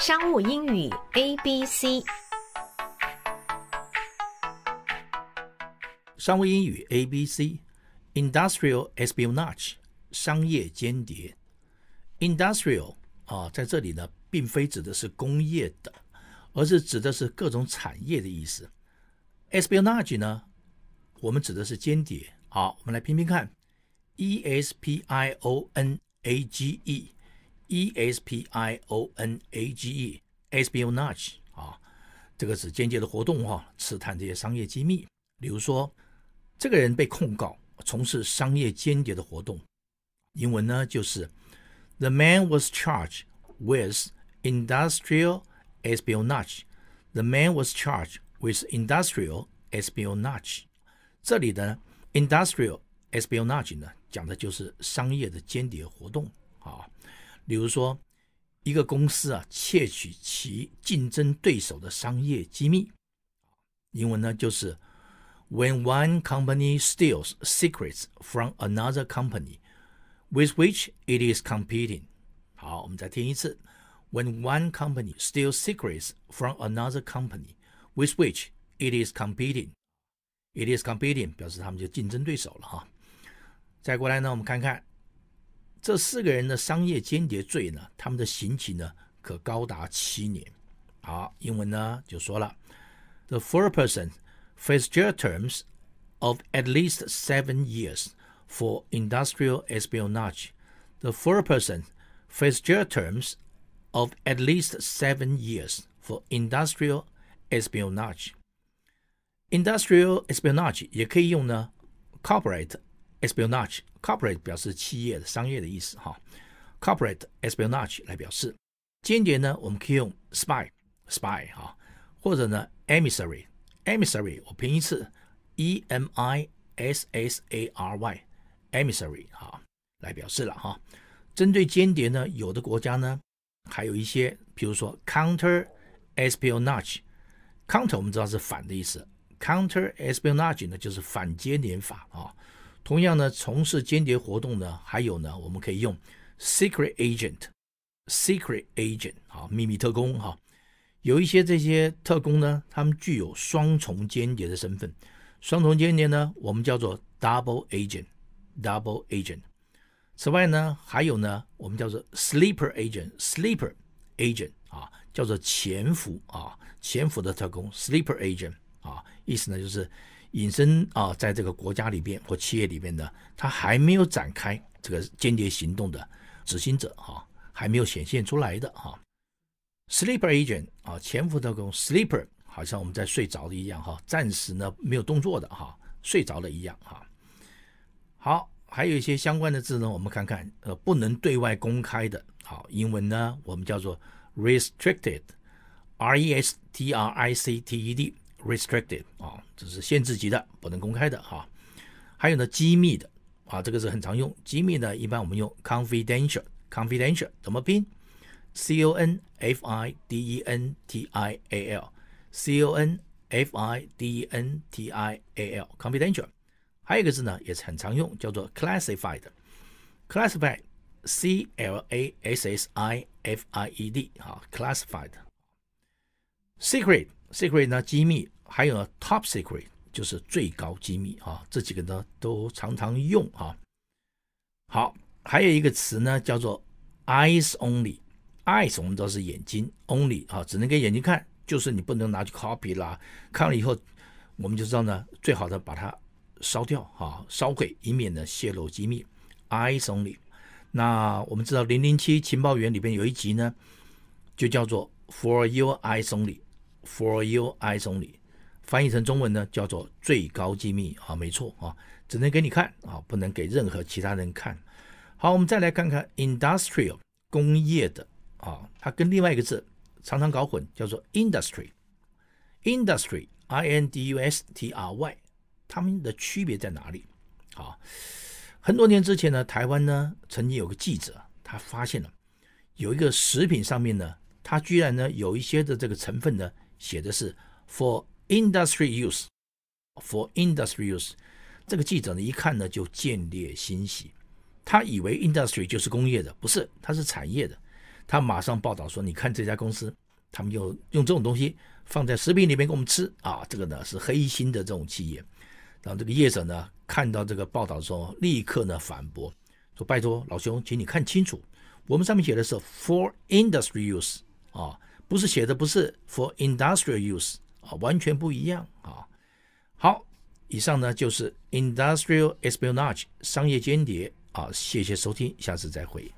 商务英语 A B C，商务英语 A B C，Industrial espionage，商业间谍。Industrial 啊，在这里呢，并非指的是工业的，而是指的是各种产业的意思。Espionage 呢，我们指的是间谍。好，我们来拼拼看，E S P I O N A G E。E s p i o n a g e s p i o nage 啊，这个是间接的活动哈、刺探这些商业机密。比如说，这个人被控告从事商业间谍的活动，英文呢就是 The man was charged with industrial espionage. The man was charged with industrial espionage. 这里的 industrial espionage 呢，讲的就是商业的间谍活动啊。比如说，一个公司啊，窃取其竞争对手的商业机密，英文呢就是 When one company steals secrets from another company with which it is competing。好，我们再听一次，When one company steals secrets from another company with which it is competing，it is competing 表示他们就竞争对手了哈。再过来呢，我们看看。这四个人的商业间谍罪呢，他们的刑期呢可高达七年。好，英文呢就说了：The four persons face jail terms of at least seven years for industrial espionage. The four persons face jail terms of at least seven years for industrial espionage. Industrial espionage 也可以用呢，corporate espionage。Corporate 表示企业的商业的意思哈，Corporate espionage 来表示间谍呢，我们可以用 spy，spy 哈，或者呢 emissary，emissary 我拼一次，e m i s s a r y，emissary 哈来表示了哈。针对间谍呢，有的国家呢还有一些，比如说 counter espionage，counter 我们知道是反的意思，counter espionage 呢就是反间谍法啊。同样呢，从事间谍活动呢，还有呢，我们可以用 secret agent，secret agent 啊，秘密特工哈。有一些这些特工呢，他们具有双重间谍的身份。双重间谍呢，我们叫做 double agent，double agent。此外呢，还有呢，我们叫做 sleeper agent，sleeper agent 啊，叫做潜伏啊，潜伏的特工 sleeper agent 啊，意思呢就是。隐身啊，在这个国家里边或企业里边呢，他还没有展开这个间谍行动的执行者哈，还没有显现出来的哈。Sleeper agent 啊，潜伏特工，Sleeper 好像我们在睡着的一样哈，暂时呢没有动作的哈，睡着了一样哈。好，还有一些相关的字呢，我们看看呃，不能对外公开的，好，英文呢我们叫做 restricted，R E S T R I C T E D。Restricted 啊，这是限制级的，不能公开的哈。还有呢，机密的啊，这个是很常用。机密呢，一般我们用 confidential，confidential 怎么拼？C O N F I D E N T I A L，C O N F I D E N T I A L，confidential。还有一个字呢，也是很常用，叫做 classified，classified，C L A S S I F I E D 啊，classified。secret。secret 呢，机密，还有呢，top secret 就是最高机密啊，这几个呢都常常用啊。好，还有一个词呢叫做 eyes only，eyes 我们知道是眼睛，only 啊，只能给眼睛看，就是你不能拿去 copy 啦。看了以后，我们就知道呢，最好的把它烧掉啊，烧毁，以免呢泄露机密。eyes only。那我们知道零零七情报员里边有一集呢，就叫做 for your eyes only。For your eyes only，翻译成中文呢叫做最高机密啊，没错啊，只能给你看啊，不能给任何其他人看。好，我们再来看看 industrial 工业的啊，它跟另外一个字常常搞混，叫做 industry。industry I N D U S T R Y，它们的区别在哪里？啊，很多年之前呢，台湾呢曾经有个记者，他发现了有一个食品上面呢，它居然呢有一些的这个成分呢。写的是 for industry use，for industry use。这个记者呢一看呢就见猎心喜，他以为 industry 就是工业的，不是，它是产业的。他马上报道说：“你看这家公司，他们用用这种东西放在食品里面给我们吃啊，这个呢是黑心的这种企业。”然后这个业者呢看到这个报道之后，立刻呢反驳说：“拜托老兄，请你看清楚，我们上面写的是 for industry use 啊，不是写的不是 for industrial use 啊，完全不一样啊。”好，以上呢就是 industrial espionage 商业间谍啊，谢谢收听，下次再会。